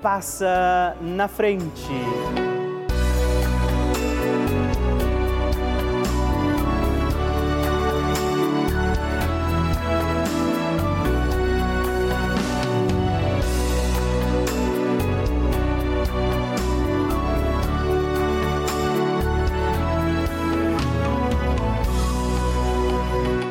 passa na frente.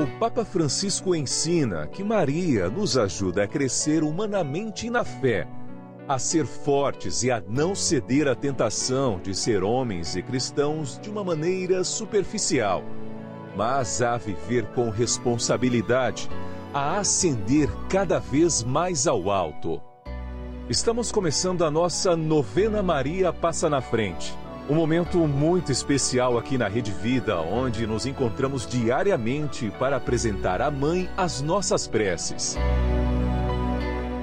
O Papa Francisco ensina que Maria nos ajuda a crescer humanamente na fé a ser fortes e a não ceder à tentação de ser homens e cristãos de uma maneira superficial, mas a viver com responsabilidade, a ascender cada vez mais ao alto. Estamos começando a nossa novena Maria Passa na Frente. Um momento muito especial aqui na Rede Vida, onde nos encontramos diariamente para apresentar à Mãe as nossas preces.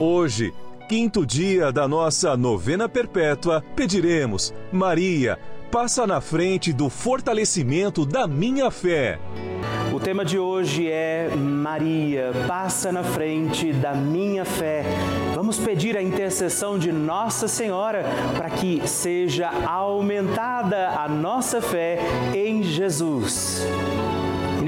Hoje, quinto dia da nossa novena perpétua, pediremos: Maria, passa na frente do fortalecimento da minha fé. O tema de hoje é Maria, passa na frente da minha fé. Vamos pedir a intercessão de Nossa Senhora para que seja aumentada a nossa fé em Jesus.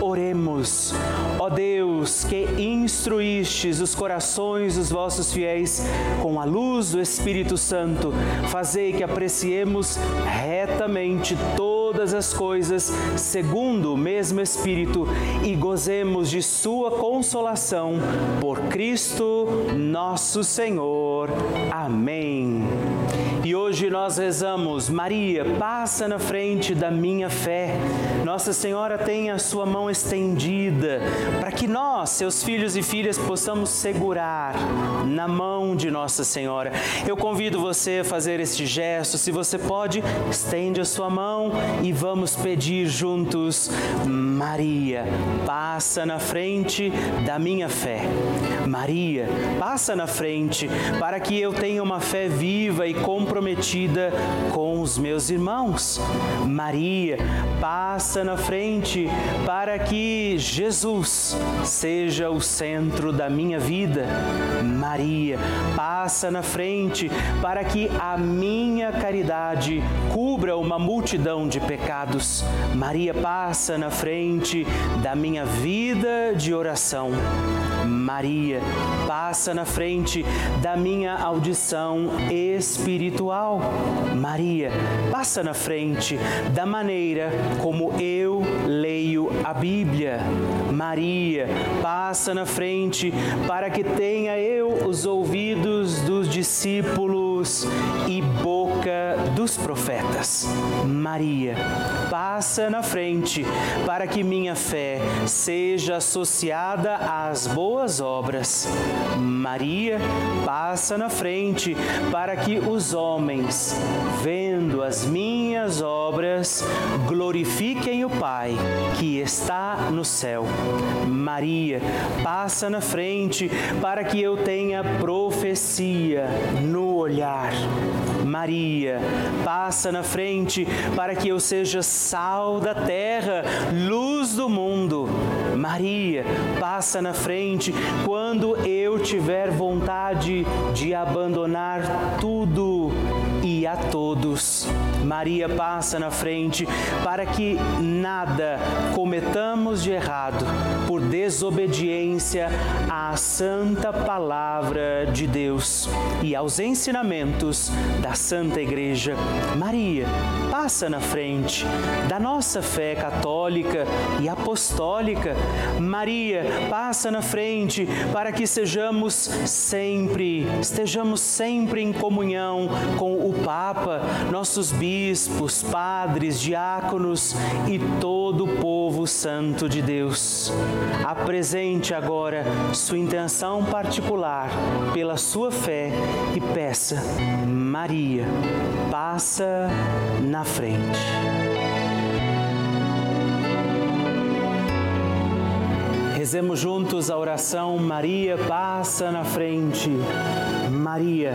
Oremos. Ó Deus, que instruístes os corações dos vossos fiéis com a luz do Espírito Santo, fazei que apreciemos retamente todas as coisas segundo o mesmo Espírito e gozemos de sua consolação por Cristo nosso Senhor. Amém. E hoje nós rezamos, Maria, passa na frente da minha fé. Nossa Senhora tem a sua mão estendida para que nós, seus filhos e filhas, possamos segurar na mão de Nossa Senhora. Eu convido você a fazer este gesto. Se você pode, estende a sua mão e vamos pedir juntos, Maria, passa na frente da minha fé. Maria, passa na frente para que eu tenha uma fé viva e comprometida com os meus irmãos. Maria, passa na frente para que Jesus seja o centro da minha vida. Maria, passa na frente para que a minha caridade cubra uma multidão de pecados. Maria, passa na frente da minha vida de oração. Maria, passa na frente da minha audição espiritual. Maria, passa na frente da maneira como eu leio a Bíblia. Maria, passa na frente para que tenha eu os ouvidos dos discípulos e boca dos profetas. Maria, passa na frente para que minha fé seja associada às boas obras. Maria, passa na frente para que os homens, vendo as minhas obras, glorifiquem o Pai que está no céu. Maria, passa na frente para que eu tenha profecia no olhar. Maria, passa na frente para que eu seja sal da terra, luz do mundo. Maria, passa na frente quando eu tiver vontade de abandonar tudo e a todos. Maria passa na frente para que nada cometamos de errado por desobediência à santa palavra de Deus e aos ensinamentos da Santa Igreja. Maria passa na frente da nossa fé católica e apostólica. Maria passa na frente para que sejamos sempre, estejamos sempre em comunhão com o Papa, nossos bispos, padres, diáconos e todo o povo santo de Deus. Apresente agora sua intenção particular pela sua fé e peça, Maria, passa na frente. Rezemos juntos a oração Maria passa na frente. Maria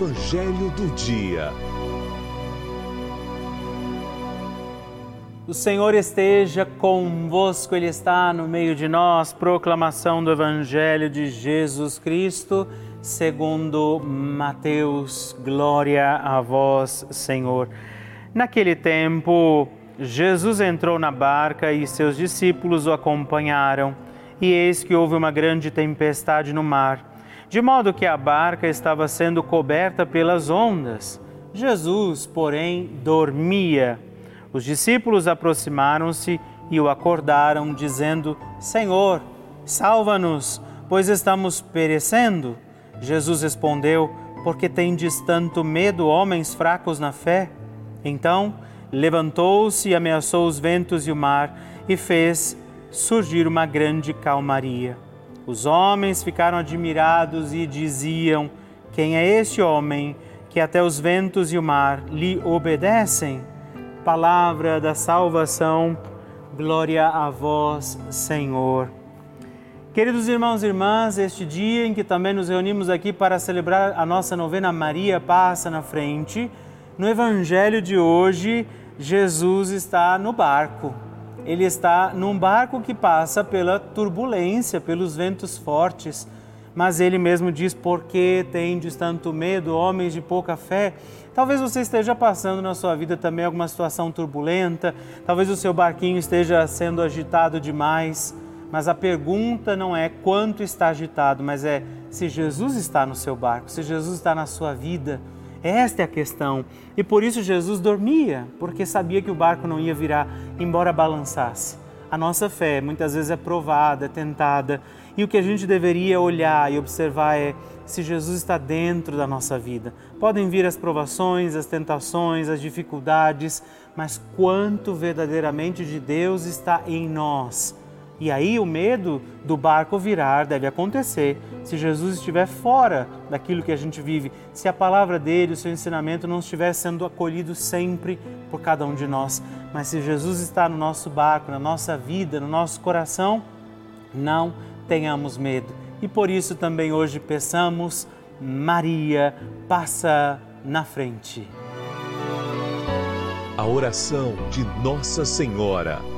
Evangelho do Dia. O Senhor esteja convosco, Ele está no meio de nós. Proclamação do Evangelho de Jesus Cristo, segundo Mateus. Glória a vós, Senhor. Naquele tempo, Jesus entrou na barca e seus discípulos o acompanharam. E eis que houve uma grande tempestade no mar de modo que a barca estava sendo coberta pelas ondas. Jesus, porém, dormia. Os discípulos aproximaram-se e o acordaram, dizendo: Senhor, salva-nos, pois estamos perecendo. Jesus respondeu: Porque tendes tanto medo, homens fracos na fé? Então levantou-se e ameaçou os ventos e o mar e fez surgir uma grande calmaria. Os homens ficaram admirados e diziam: Quem é este homem que até os ventos e o mar lhe obedecem? Palavra da salvação, glória a vós, Senhor. Queridos irmãos e irmãs, este dia em que também nos reunimos aqui para celebrar a nossa novena Maria Passa na Frente, no Evangelho de hoje, Jesus está no barco ele está num barco que passa pela turbulência, pelos ventos fortes. Mas ele mesmo diz: Por que tendes tanto medo, homens de pouca fé? Talvez você esteja passando na sua vida também alguma situação turbulenta, talvez o seu barquinho esteja sendo agitado demais. Mas a pergunta não é quanto está agitado, mas é se Jesus está no seu barco, se Jesus está na sua vida. Esta é a questão. E por isso Jesus dormia, porque sabia que o barco não ia virar, embora balançasse. A nossa fé muitas vezes é provada, é tentada, E o que a gente deveria olhar e observar é se Jesus está dentro da nossa vida. Podem vir as provações, as tentações, as dificuldades, mas quanto verdadeiramente de Deus está em nós. E aí o medo do barco virar deve acontecer se Jesus estiver fora daquilo que a gente vive, se a palavra dele, o seu ensinamento não estiver sendo acolhido sempre por cada um de nós. Mas se Jesus está no nosso barco, na nossa vida, no nosso coração, não tenhamos medo e por isso também hoje peçamos, Maria, passa na frente. A oração de Nossa Senhora.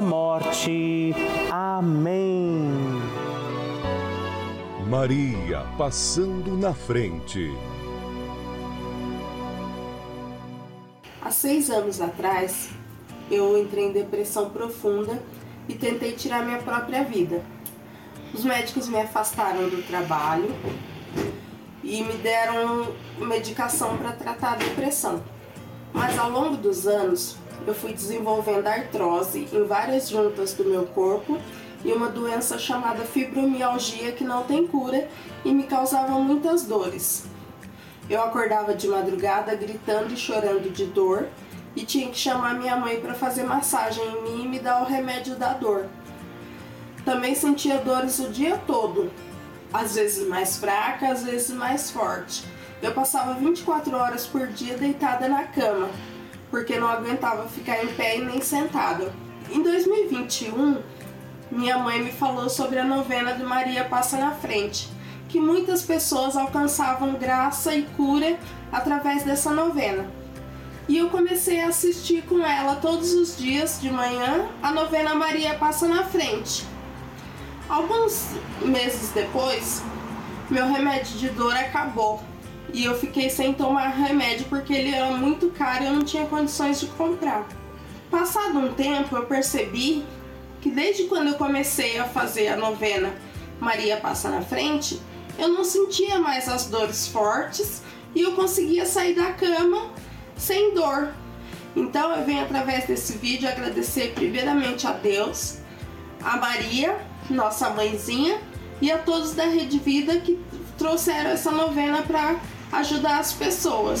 morte morte. Amém. Maria passando na frente. Há seis anos atrás, eu entrei em depressão profunda e tentei tirar minha própria vida. Os médicos me afastaram do trabalho e me deram medicação para tratar a depressão. Mas ao longo dos anos, eu fui desenvolvendo artrose em várias juntas do meu corpo e uma doença chamada fibromialgia que não tem cura e me causava muitas dores. Eu acordava de madrugada gritando e chorando de dor e tinha que chamar minha mãe para fazer massagem em mim e me dar o remédio da dor. Também sentia dores o dia todo, às vezes mais fraca, às vezes mais forte. Eu passava 24 horas por dia deitada na cama, porque não aguentava ficar em pé e nem sentada. Em 2021, minha mãe me falou sobre a novena de Maria Passa na Frente, que muitas pessoas alcançavam graça e cura através dessa novena. E eu comecei a assistir com ela todos os dias de manhã a novena Maria Passa na Frente. Alguns meses depois, meu remédio de dor acabou e eu fiquei sem tomar remédio porque ele era muito caro e eu não tinha condições de comprar. Passado um tempo, eu percebi que desde quando eu comecei a fazer a novena Maria Passa na Frente, eu não sentia mais as dores fortes e eu conseguia sair da cama sem dor. Então eu venho através desse vídeo agradecer primeiramente a Deus a Maria, nossa mãezinha, e a todos da Rede Vida que trouxeram essa novena para ajudar as pessoas.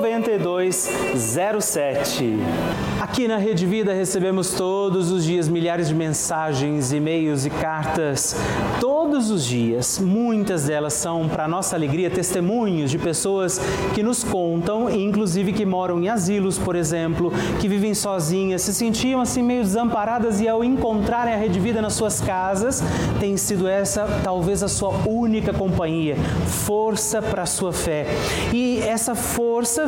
9207. Aqui na Rede Vida recebemos todos os dias milhares de mensagens, e-mails e cartas. Todos os dias, muitas delas são, para nossa alegria, testemunhos de pessoas que nos contam, inclusive que moram em asilos, por exemplo, que vivem sozinhas, se sentiam assim meio desamparadas e ao encontrarem a Rede Vida nas suas casas, tem sido essa talvez a sua única companhia, força para a sua fé. E essa força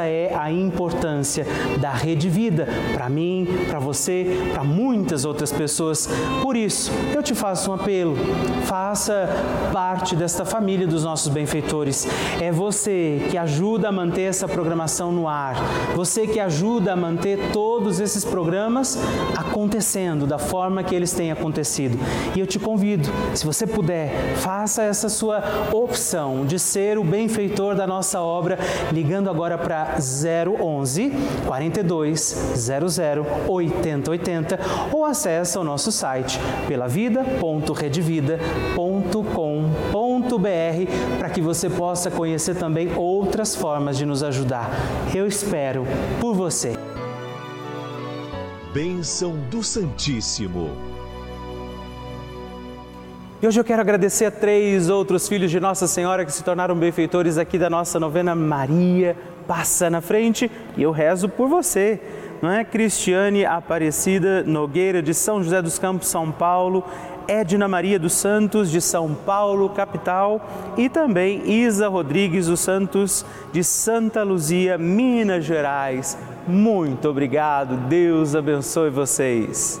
é a importância da Rede Vida para mim, para você, para muitas outras pessoas. Por isso, eu te faço um apelo. Faça parte desta família dos nossos benfeitores. É você que ajuda a manter essa programação no ar. Você que ajuda a manter todos esses programas acontecendo da forma que eles têm acontecido. E eu te convido, se você puder, faça essa sua opção de ser o benfeitor da nossa obra, ligando agora para 011 42 00 8080 ou acesse o nosso site pelavida.redvida.com.br para que você possa conhecer também outras formas de nos ajudar. Eu espero por você. Bênção do Santíssimo. E hoje eu quero agradecer a três outros filhos de Nossa Senhora que se tornaram benfeitores aqui da nossa novena Maria Passa na Frente e eu rezo por você não é? Cristiane Aparecida Nogueira, de São José dos Campos, São Paulo, Edna Maria dos Santos, de São Paulo, capital, e também Isa Rodrigues dos Santos, de Santa Luzia, Minas Gerais. Muito obrigado, Deus abençoe vocês.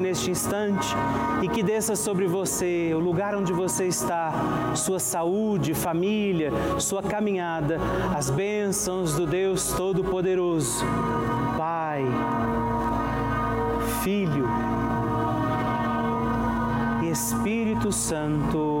neste instante e que desça sobre você, o lugar onde você está, sua saúde, família, sua caminhada, as bênçãos do Deus Todo-Poderoso. Pai, Filho e Espírito Santo.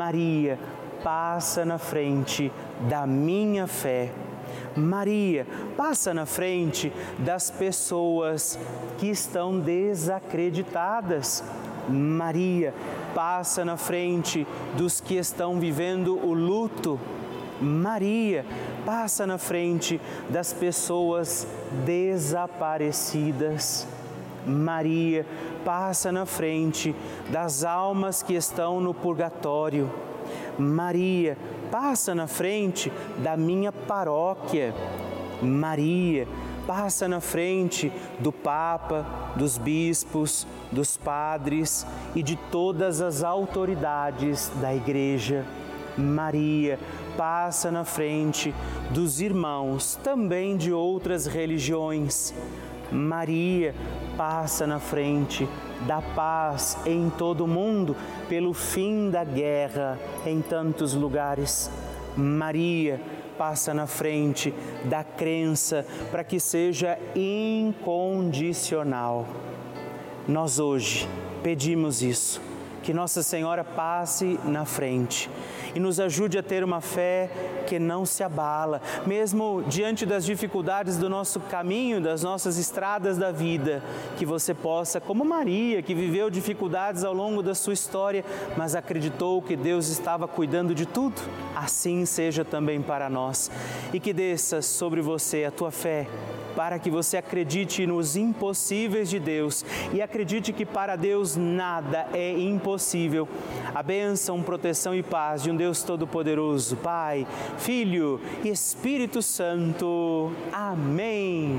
Maria, passa na frente da minha fé. Maria, passa na frente das pessoas que estão desacreditadas. Maria, passa na frente dos que estão vivendo o luto. Maria, passa na frente das pessoas desaparecidas. Maria, passa na frente das almas que estão no purgatório. Maria, passa na frente da minha paróquia. Maria, passa na frente do Papa, dos bispos, dos padres e de todas as autoridades da Igreja. Maria, passa na frente dos irmãos também de outras religiões. Maria, passa na frente da paz em todo o mundo, pelo fim da guerra em tantos lugares. Maria passa na frente da crença para que seja incondicional. Nós hoje pedimos isso, que Nossa Senhora passe na frente e nos ajude a ter uma fé que não se abala, mesmo diante das dificuldades do nosso caminho, das nossas estradas da vida, que você possa, como Maria, que viveu dificuldades ao longo da sua história, mas acreditou que Deus estava cuidando de tudo, assim seja também para nós. E que desça sobre você a tua fé para que você acredite nos impossíveis de Deus e acredite que para Deus nada é impossível. A bênção, proteção e paz de um Deus Todo-Poderoso, Pai, Filho e Espírito Santo. Amém.